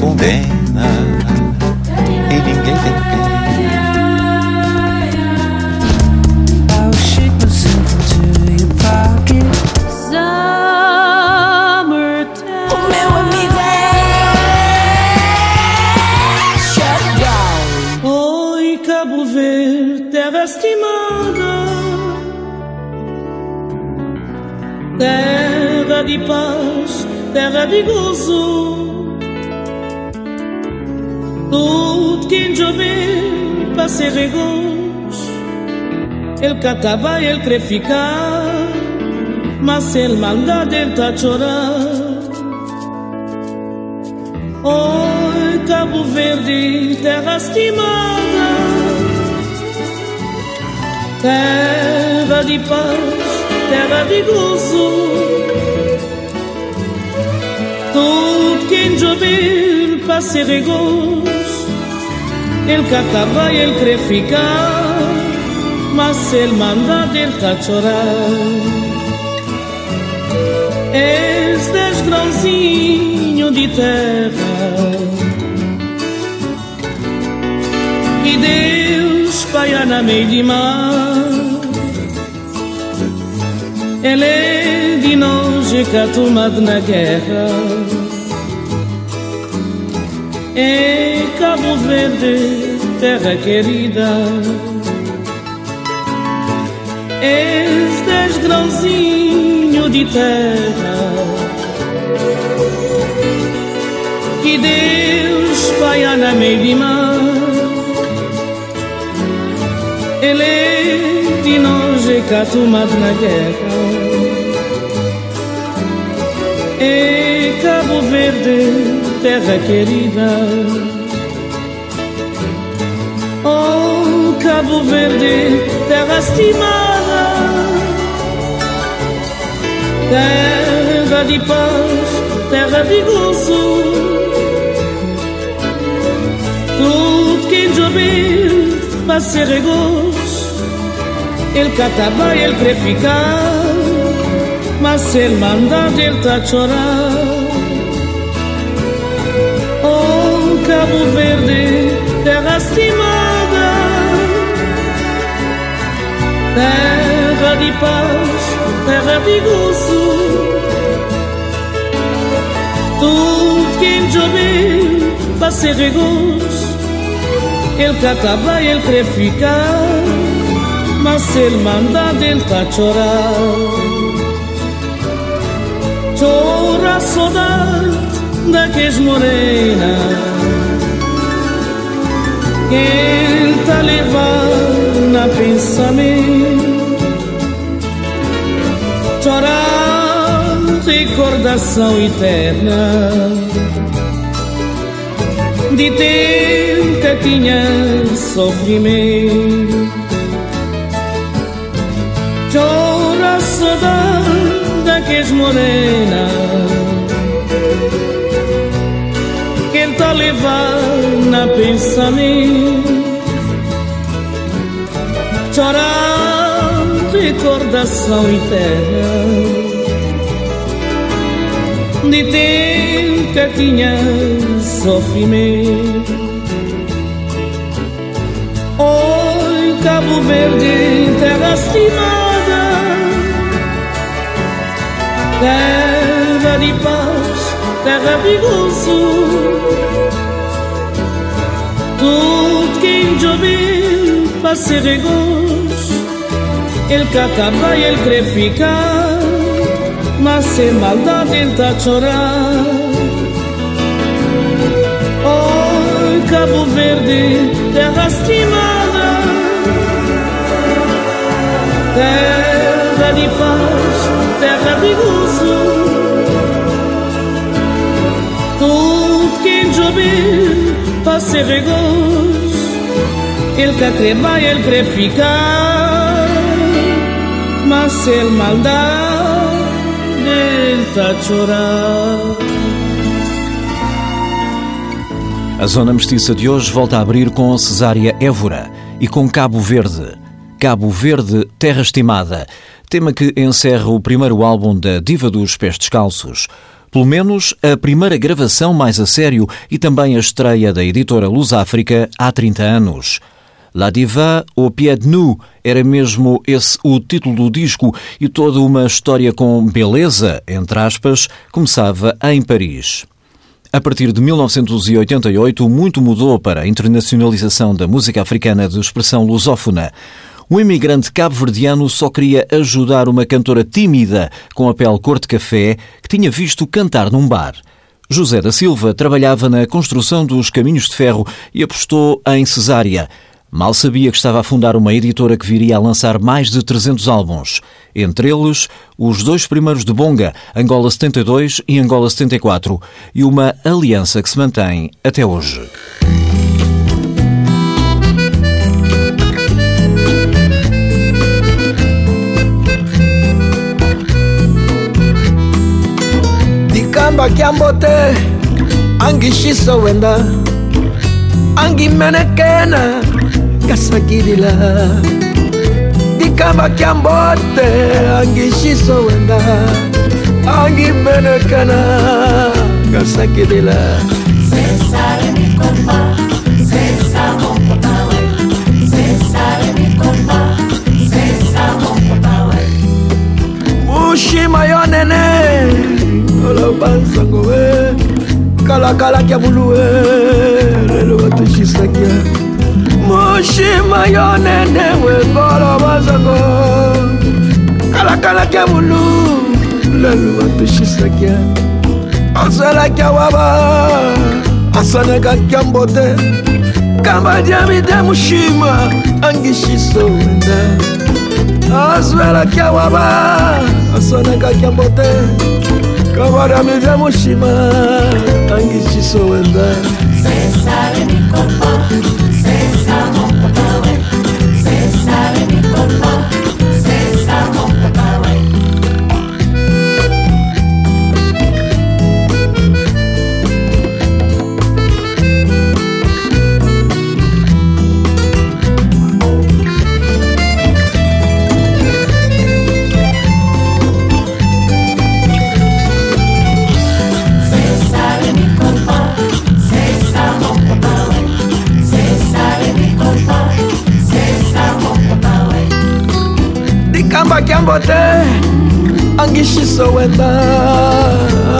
Condena e ninguém tem pena. Terra de paz, terra de gozo. Ser regos, ele catava, ele quer ficar, mas ele maldade, ele tá a chorar. Oi, Cabo Verde, terra estimada, terra de paz, terra de gozo. Tudo quem chover para ser regos, ele catava, ele quer ficar, mas ele manda, chorar. És dez grãozinho de terra E Deus espalha na meio de mar Ele é de nós e catumado na guerra É Cabo Verde, terra querida. És grãozinho de terra Que Deus espalha na meio de mar Ele é de nós e catumado na guerra. É Cabo Verde, terra querida. Oh, Cabo Verde, terra estimada, terra de paz, terra de gozo. Tudo quem chover vai ser regos, ele catava, ele quer ficar, mas ele manda, ele tá a Cabo Verde, terra estimada, terra de paz, terra de gozo. Tudo quem chover vai ser regos, ele catava, ele quer ficar, mas ele manda, ele tá chorar. Chora a saudade daqueles morenas quem tá levando na pensamento? Chorar recordação eterna. De tempo que tinha sofrimento. Chora a saudade daqueles morenas quem tá levando na pensamento Chorando recordação eterna De tempo que tinha sofrimento. Oi, Cabo Verde, terra estimada Terra de paz, terra de gozo tudo quem chover vai ser regos Ele catava e ele quer ficar Mas sem maldade ele tá a chorar Oi, Cabo Verde, terra estimada Terra de paz, terra de gozo pase regos, el que y el que ficar, mas el maldad del chorar. A zona mestiça de hoje volta a abrir com Cesária Évora e com Cabo Verde. Cabo Verde, Terra Estimada, tema que encerra o primeiro álbum da Diva dos Pés Descalços. Pelo menos a primeira gravação mais a sério e também a estreia da editora Luz África há 30 anos. La Diva au pied nu era mesmo esse o título do disco e toda uma história com beleza, entre aspas, começava em Paris. A partir de 1988, muito mudou para a internacionalização da música africana de expressão lusófona. O imigrante cabo-verdiano só queria ajudar uma cantora tímida com a pele cor de café que tinha visto cantar num bar. José da Silva trabalhava na construção dos caminhos de ferro e apostou em Cesária. Mal sabia que estava a fundar uma editora que viria a lançar mais de 300 álbuns. Entre eles, os dois primeiros de Bonga, Angola 72 e Angola 74, e uma aliança que se mantém até hoje. nzambaki yambo te angishiso wenda angimenekena kasakidila dikambaki yambo te angishiso wenda angimenekena kasakidila César mi compa, César mon copain, ouais. César mi compa, César mon copain, ouais. Mushi mayonene, lokola bansango e kalakalaki ya bulu e lelo batwisisaki moshima yo nene wekolo bansango kalakalaki ya bulu. Lelo batwisisaki ozalaki awaba asanekaki ya mbote. Kamba diamide mushima angishiso wenda. Azwelaki awaba asanekaki ya mbote. kabarame bya mushima kangiki sowenda sesare nikopa sesama Dangote angishisowela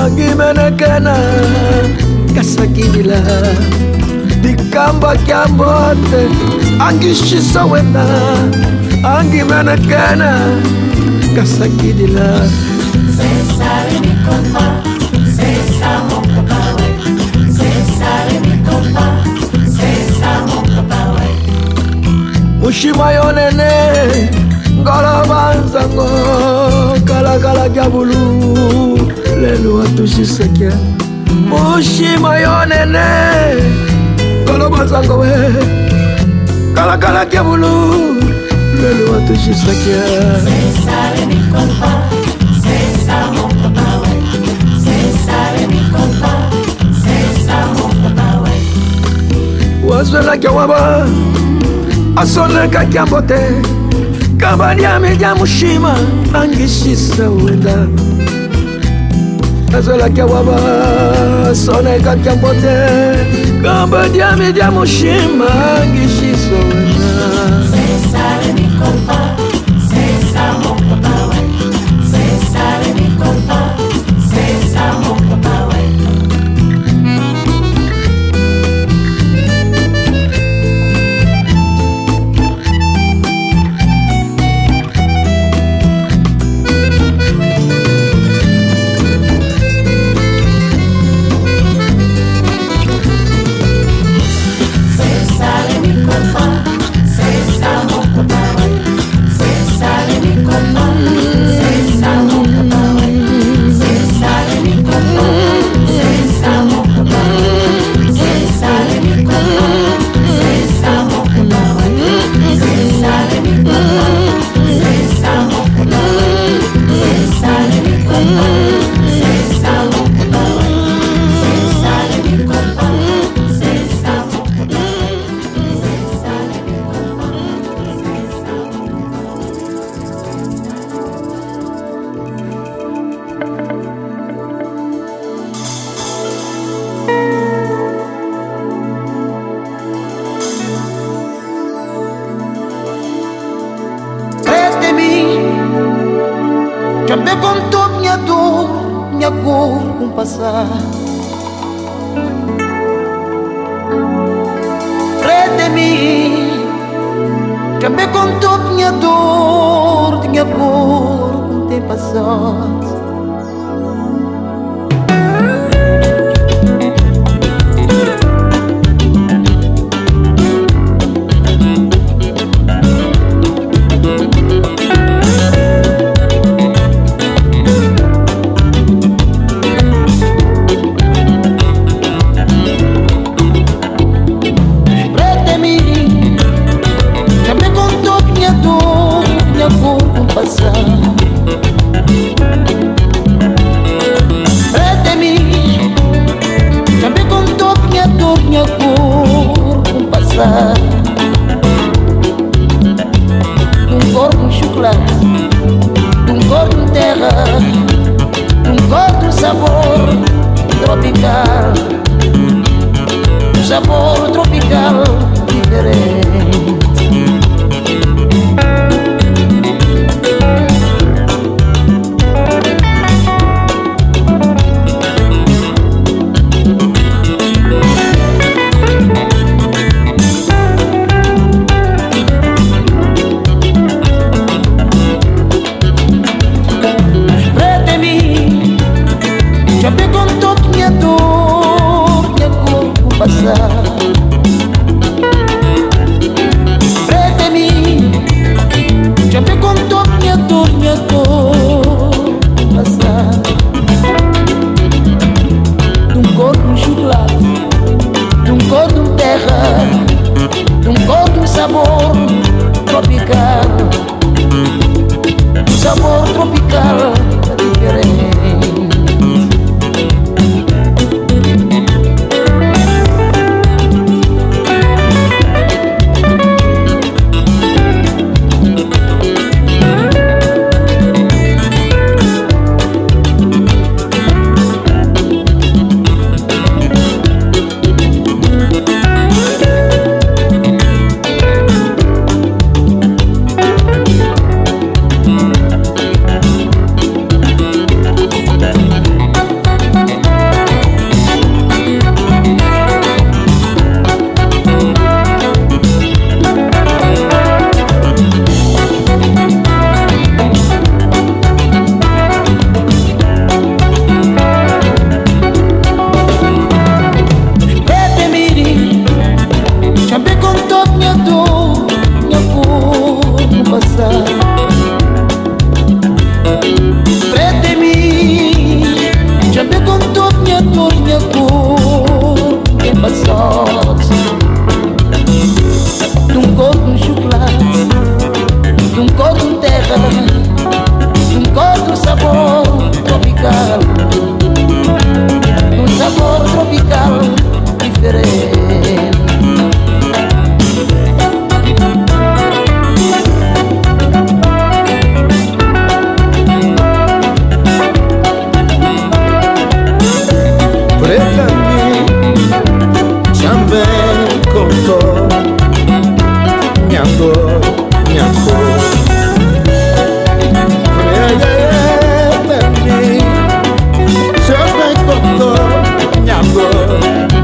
angimenekena kasakidila dikamba kyambote angishisowela angimenekena kasakidila Cesare mi compa, Cesare mo capawe, Cesare mi compa, Cesare mo ngoloba nzango kalakala diabulu lelo atushiseke mushima yo nene ngoloba nzango we. Kalakala diabulu lelo atushiseke wazwelaki waba asonekaki yango te kabandiame lya mushima angishisa wenda. Azolaki waba sona ekatya mbote kabandiame lya mushima angishisa wenda. Também contou minha dor, minha cor com um passar. Rede-me, também contou minha dor, minha cor com um passar.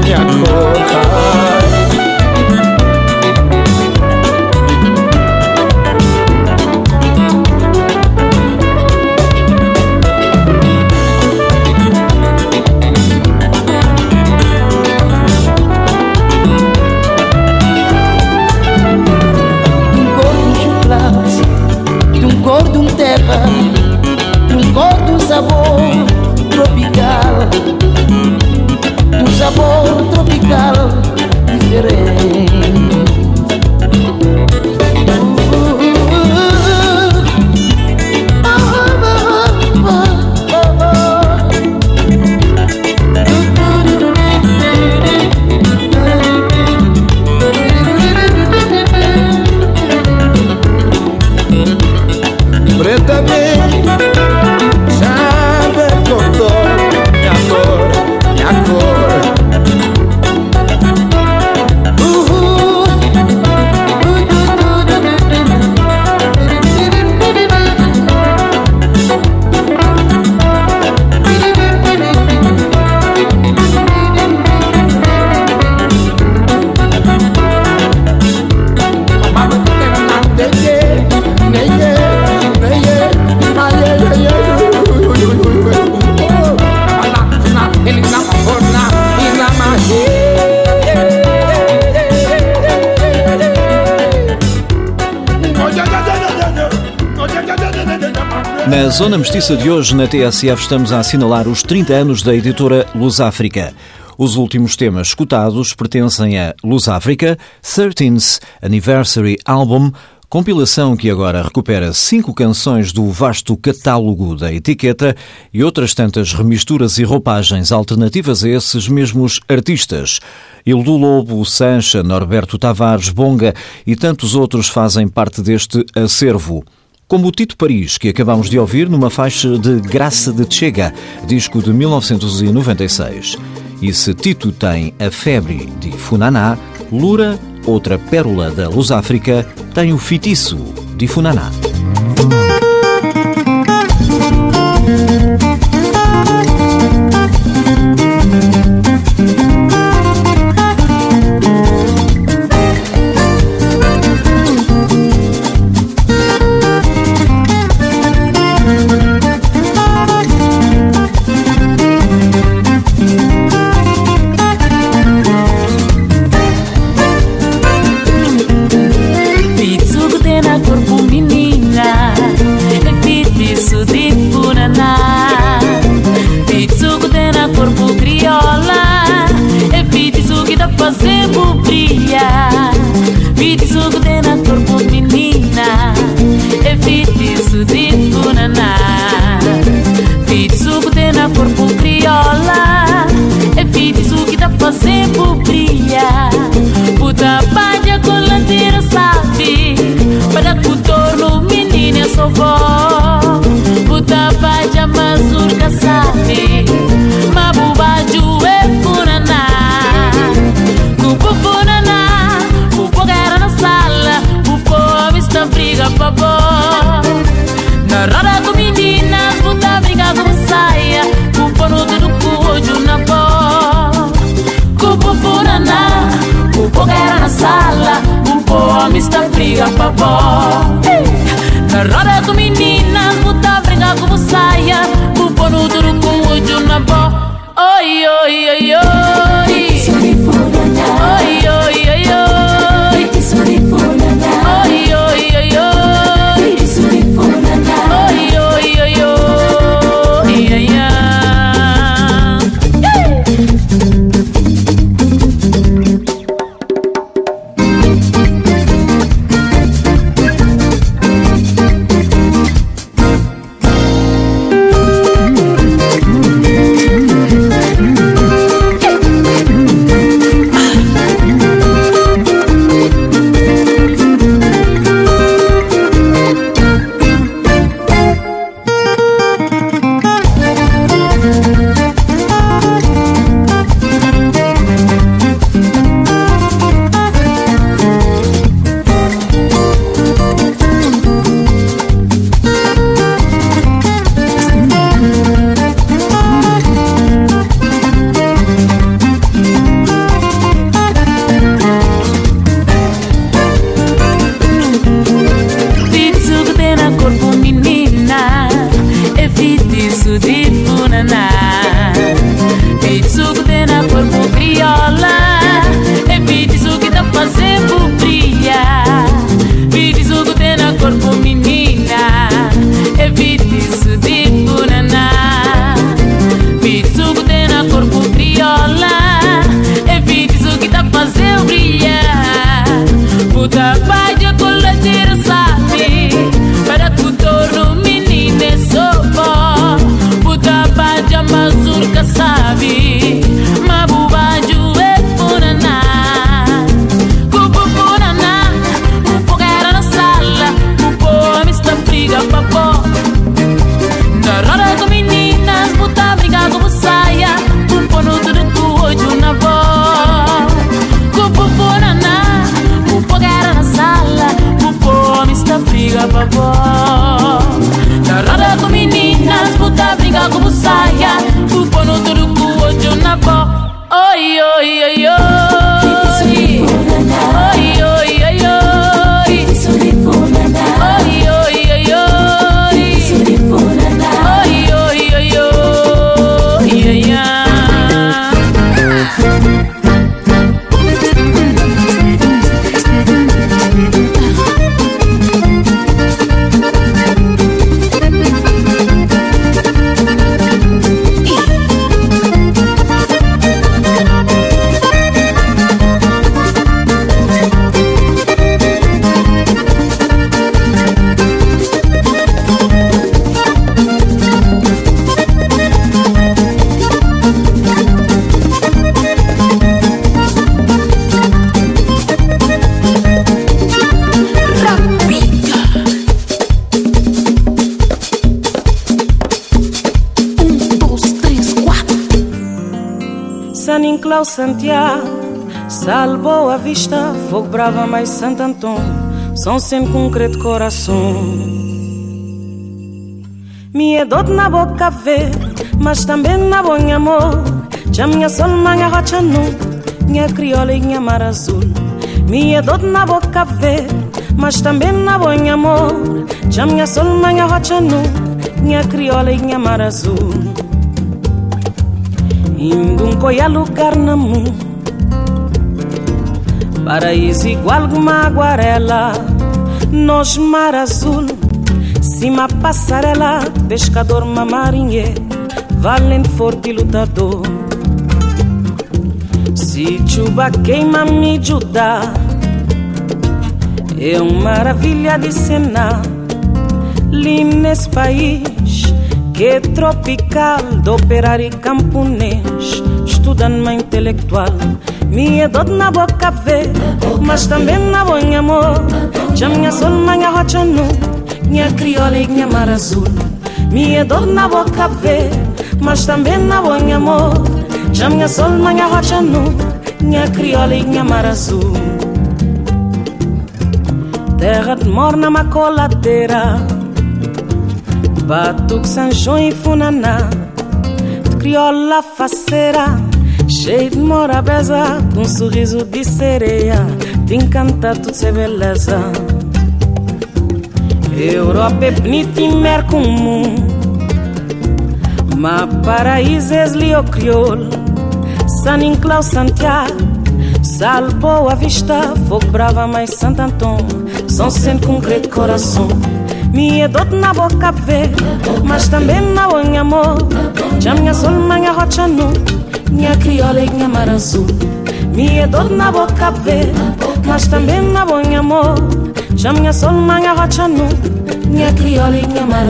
jako Na Zona Mestiça de hoje, na TSF, estamos a assinalar os 30 anos da editora Luz África. Os últimos temas escutados pertencem a Luz África, 13th Anniversary Album, compilação que agora recupera cinco canções do vasto catálogo da etiqueta e outras tantas remisturas e roupagens alternativas a esses mesmos artistas. Ildu Lobo, Sancha, Norberto Tavares, Bonga e tantos outros fazem parte deste acervo como o Tito Paris, que acabamos de ouvir numa faixa de Graça de Chega, disco de 1996. E se Tito tem a febre de Funaná, Lura, outra pérola da Luz África, tem o fitiço de Funaná. Santiago, Salvo a vista, Fogo Brava mais Santo Antônio, São sem concreto coração. Minha dor na boca vê, mas também na bom amor. Já minha sol, minha rocha nu, minha crioula e minha mar azul. Minha dor na boca vê, mas também na bom amor. Já minha sol, minha rocha nu, minha crioula e minha mar azul. Um coia lugar na mundo Paraíso igual uma aguarela Nos mar azul Cima passarela Pescador, uma marinheiro Valente, forte lutador. Se chuva queima me ajudar É uma maravilha de cena. Lindo nesse país que é tropical do operário camponês Estudando intelectual. Minha dor na boca vê Mas também na bom amor Já minha sol, minha rocha nu Minha crioula e minha mar azul. Minha dor na boca vê Mas também na bom amor Já minha sol, minha rocha nu Minha crioula e minha mar azul. Terra de morna, macoladeira Batuque, Sanjão e Funaná crioula faceira Cheio de morabeza Com um sorriso de sereia Te encanta tudo ser beleza. Europa é bonita e mer comum Mas paraíso é lio crioulo. San Inclau Santiago Salvo a vista Fogo brava mais Santo Antônio São sempre concreto coração. Minha dor na boca vê, mas também na bom amor. Já minha sol, minha rocha nu, minha crioula e minha mar azul. Minha dor na boca vê, mas também na bom amor. Já minha sol, minha rocha nu, minha crioula e minha mar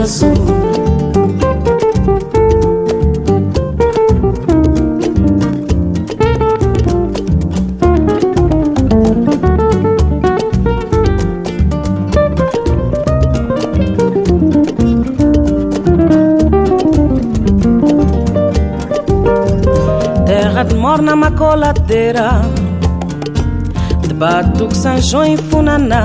macoladeira De batuque, sanjão e funaná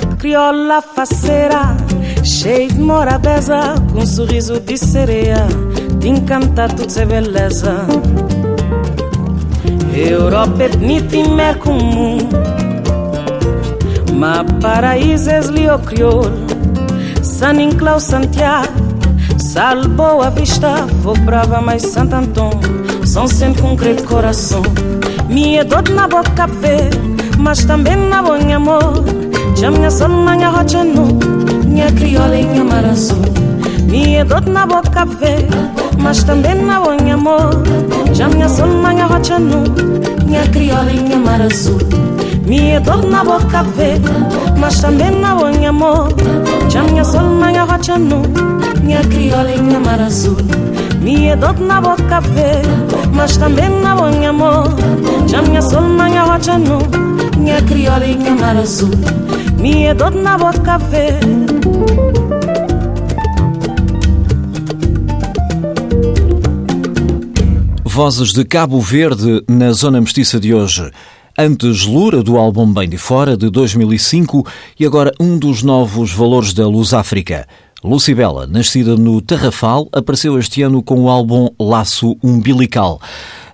De crioula faceira. Cheio de morabeza. Com um sorriso de sereia. De encantar tudo ser beleza. Europa é bonita e mer comum. Mas paraíso é lio crioulo. San Inclau Santiago. Salvo a vista. Fogo brava mais Santo Antônio são sempre concreto coração Minha dor na boca vê Mas também na bom amor Já minha sol, minha rocha nu Minha crioula e minha mar azul Minha dor na boca vê Mas também na bom amor Já minha sol, minha rocha nu Minha crioula e minha mar azul minha dor na boca vê, mas também na bom amor. Já minha sol, minha rocha nu, minha crioula e minha mar azul. Minha dor na boca vê, mas também na bom amor. Já minha sol, minha rocha nu, minha crioula e minha azul. Minha dor na boca vê. Vozes de Cabo Verde na Zona Mestiça de hoje. Antes Lura, do álbum Bem de Fora, de 2005, e agora um dos novos valores da Luz África. Lucibela, nascida no Tarrafal, apareceu este ano com o álbum Laço Umbilical.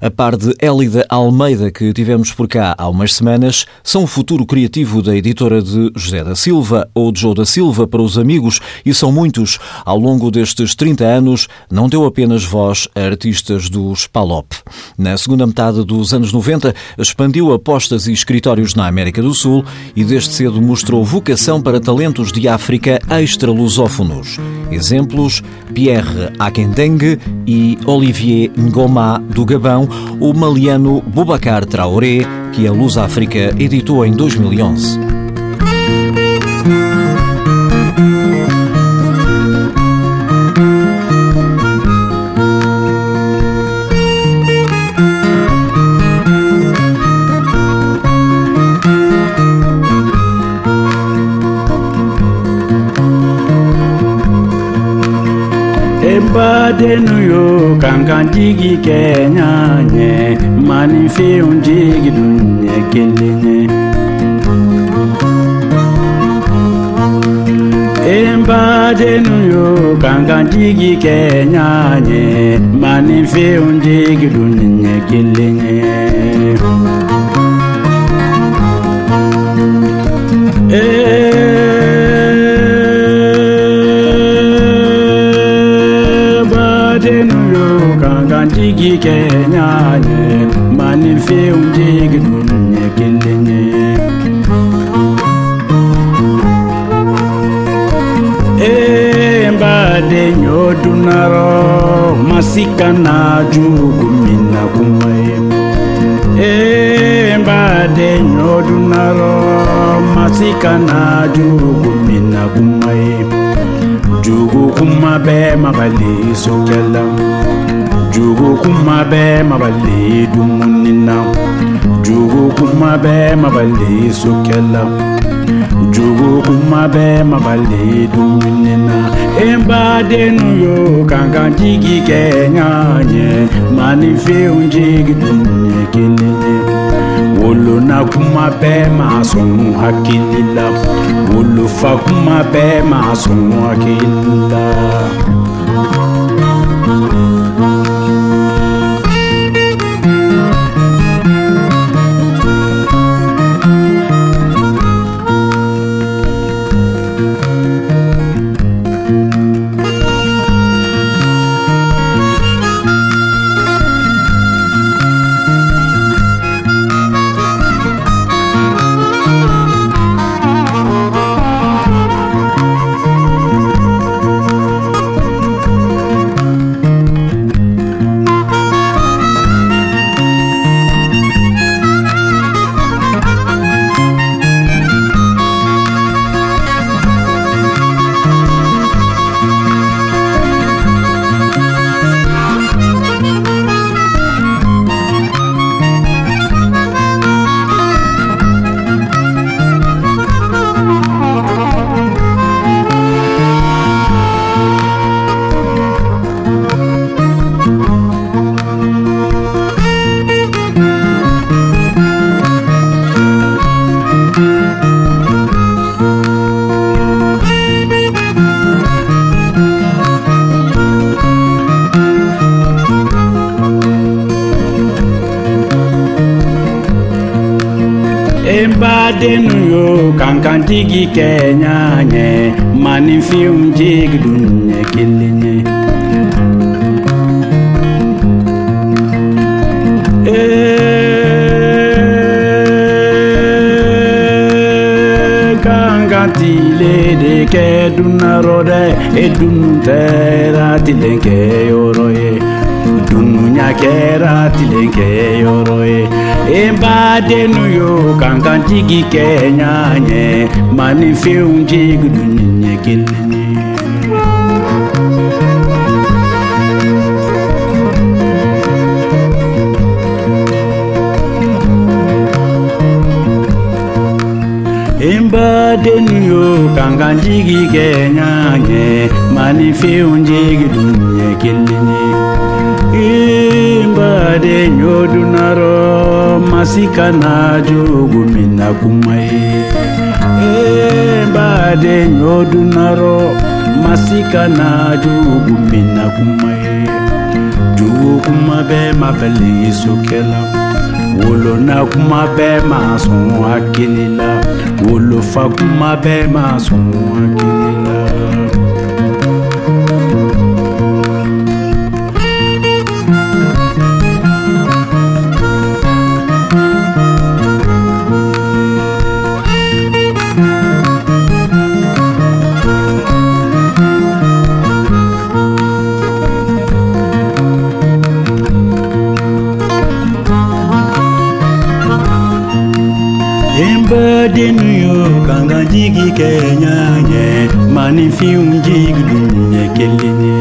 A par de Élida Almeida, que tivemos por cá há umas semanas, são o futuro criativo da editora de José da Silva ou de João da Silva para os amigos, e são muitos. Ao longo destes 30 anos, não deu apenas voz a artistas dos Palop. Na segunda metade dos anos 90, expandiu apostas e escritórios na América do Sul e desde cedo mostrou vocação para talentos de África extra-lusófonos. Exemplos: Pierre Akendeng e Olivier Ngoma do Gabão, o maliano Boubacar Traoré, que a Luz África editou em 2011. badenu yo kankantigi kenya nye manifi unjigi dunye kelinye badenu yo kankantigi kenya nye manifi unjigi dunye kelinye jigi kenya ne mani fi unjigi dunye kilinye Embade eh, nyodunaro masika na eh, jugu minna masika na jugu minna mabali sokela jugu kuma bɛ mabali dumunina jugu kuma bɛ mabali sokɛla jugu kuma bɛ mabali dumunina embadenu yo kankan jigi kɛ ɲaɲɛ manifɛnw jigi duɲɛ kelen ye wolona kuma bɛɛ ma sɔn hakili la wolofa kuma bɛɛ ma sɔn hakili la kantigi kenya nye mani fium jig dunye kilinye. Eh, Kangantile de ke dunarode edunutera tilenke yoroye. dunuya kɛra tilenkɛyɔrɔ ye n badennu yo kan kantigi kɛ ɲa ɲɛ maninfɛnw jigi dunuya kelen ye badenu yo kankan jigi kɛ ɲa ɲɛ maninfɛnw jigi dunuya kelen ye de nyodunaro masika na jogu minna kumaye ba de nyodunaro masika na jogu minna kumaye jogo kuma bɛɛ ma bɛlen sokɛ la wolona kuma bɛɛ ma sɔn hakili la wolofa kuma bɛɛ ma sɔn hakili denu yo kanga jigi kenyanye mani fi un jigi dunye kelini.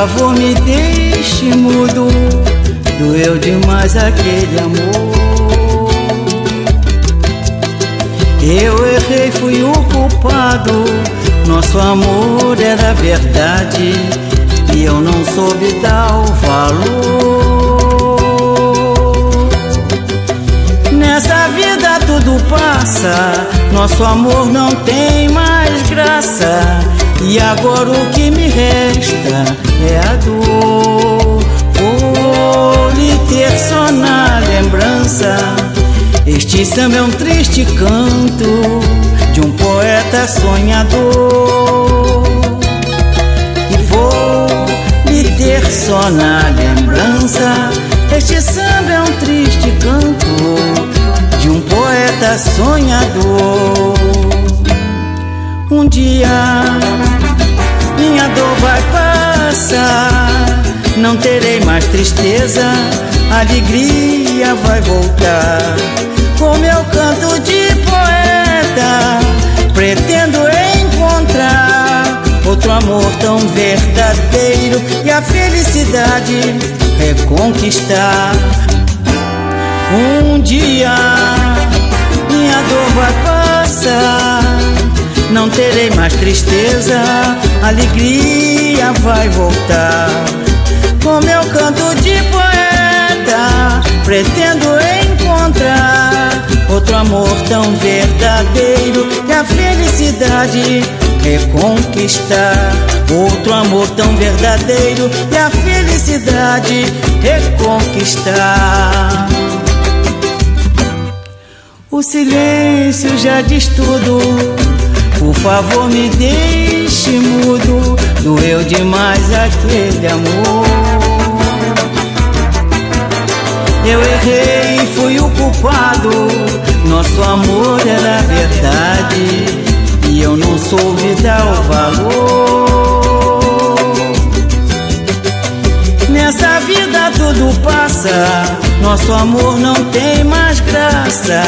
Favor me deixe mudo. Doeu demais aquele amor. Eu errei, fui o culpado. Nosso amor era verdade e eu não soube dar o valor. Nessa vida tudo passa, nosso amor não tem mais graça. E agora o que me resta é a dor. Vou lhe ter só na lembrança. Este samba é um triste canto de um poeta sonhador. E vou lhe ter só na lembrança. Este samba é um triste canto de um poeta sonhador. Um dia minha dor vai passar, não terei mais tristeza, alegria vai voltar. Com meu canto de poeta, pretendo encontrar outro amor tão verdadeiro e a felicidade reconquistar. Um dia minha dor vai passar, não terei mais tristeza, alegria vai voltar. Com meu canto de poeta, pretendo encontrar outro amor tão verdadeiro e a felicidade reconquistar. Outro amor tão verdadeiro e a felicidade reconquistar. O silêncio já diz tudo. Por favor, me deixe mudo. Doeu demais aquele amor. Eu errei, fui o culpado. Nosso amor era verdade. E eu não soube dar o valor. Nessa vida tudo passa. Nosso amor não tem mais graça.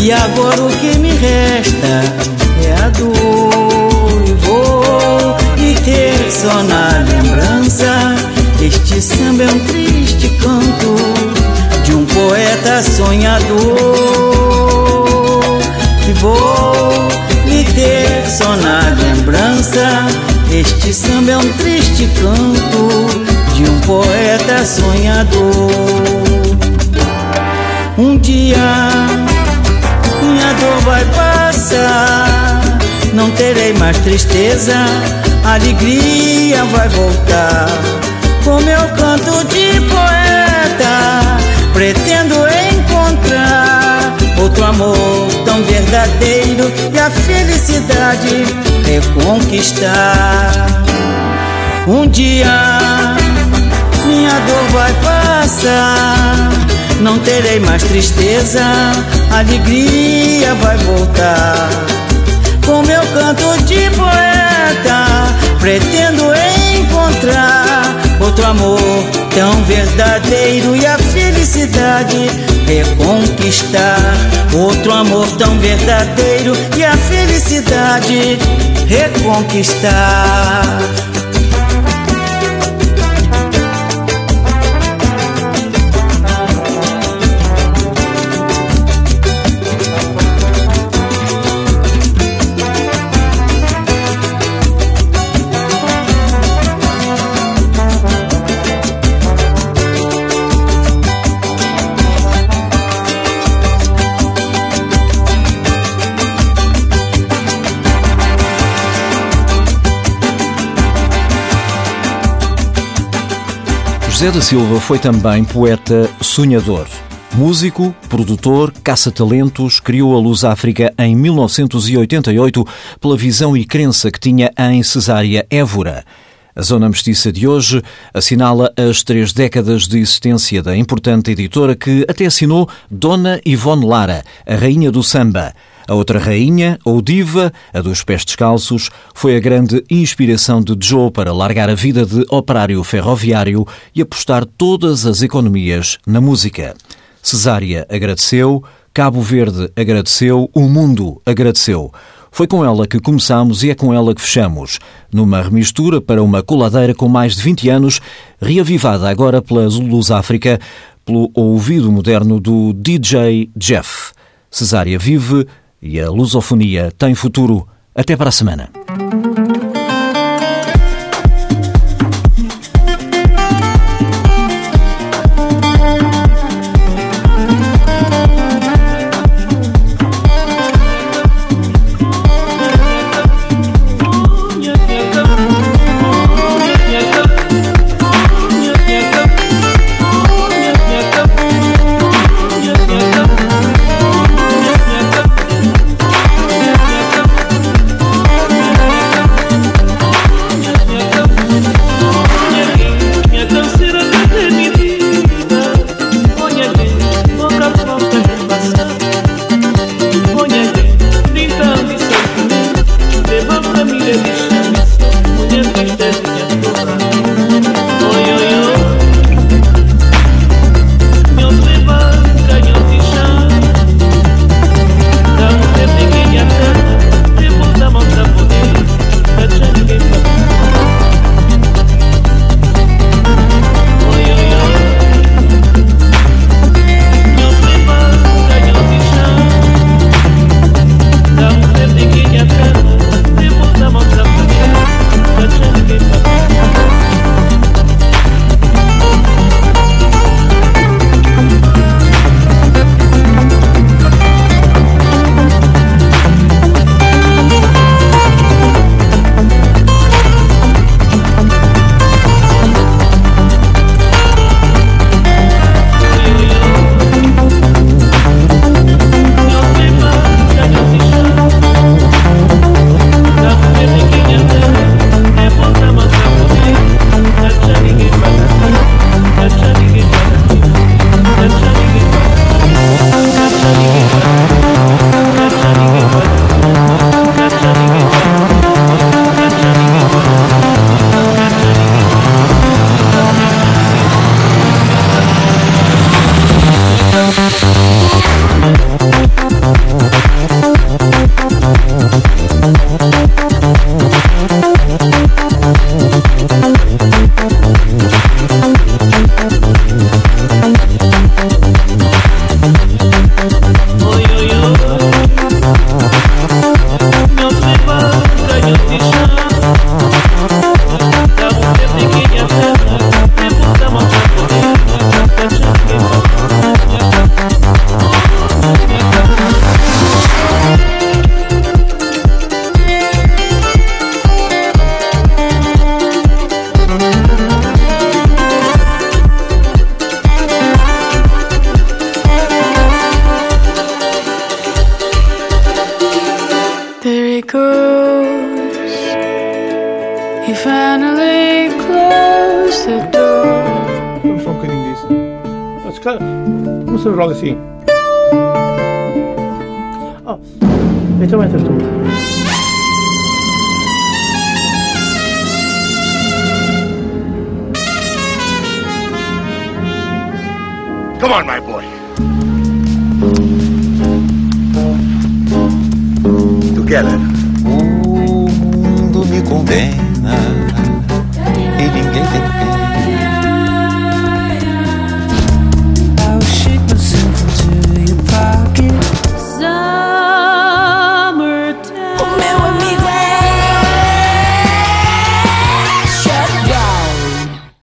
E agora o que me resta é a dor. E vou me ter só na lembrança. Este samba é um triste canto de um poeta sonhador. E vou me ter só na lembrança. Este samba é um triste canto de um poeta sonhador. Um dia minha dor vai passar, mais tristeza, alegria vai voltar. Com meu canto de poeta, pretendo encontrar outro amor tão verdadeiro e a felicidade reconquistar. Um dia minha dor vai passar. Não terei mais tristeza, alegria vai voltar. Com meu canto de poeta, pretendo encontrar outro amor tão verdadeiro e a felicidade reconquistar. Outro amor tão verdadeiro e a felicidade reconquistar. José da Silva foi também poeta sonhador. Músico, produtor, caça-talentos, criou a Luz África em 1988 pela visão e crença que tinha em Cesária Évora. A Zona Mestiça de hoje assinala as três décadas de existência da importante editora que até assinou Dona Ivone Lara, a rainha do samba. A outra rainha, ou diva, a dos pés descalços, foi a grande inspiração de Joe para largar a vida de operário ferroviário e apostar todas as economias na música. Cesária agradeceu, Cabo Verde agradeceu, o mundo agradeceu. Foi com ela que começamos e é com ela que fechamos, numa remistura para uma coladeira com mais de 20 anos, reavivada agora pela Luz África, pelo ouvido moderno do DJ Jeff. Cesária vive e a lusofonia tem futuro. Até para a semana.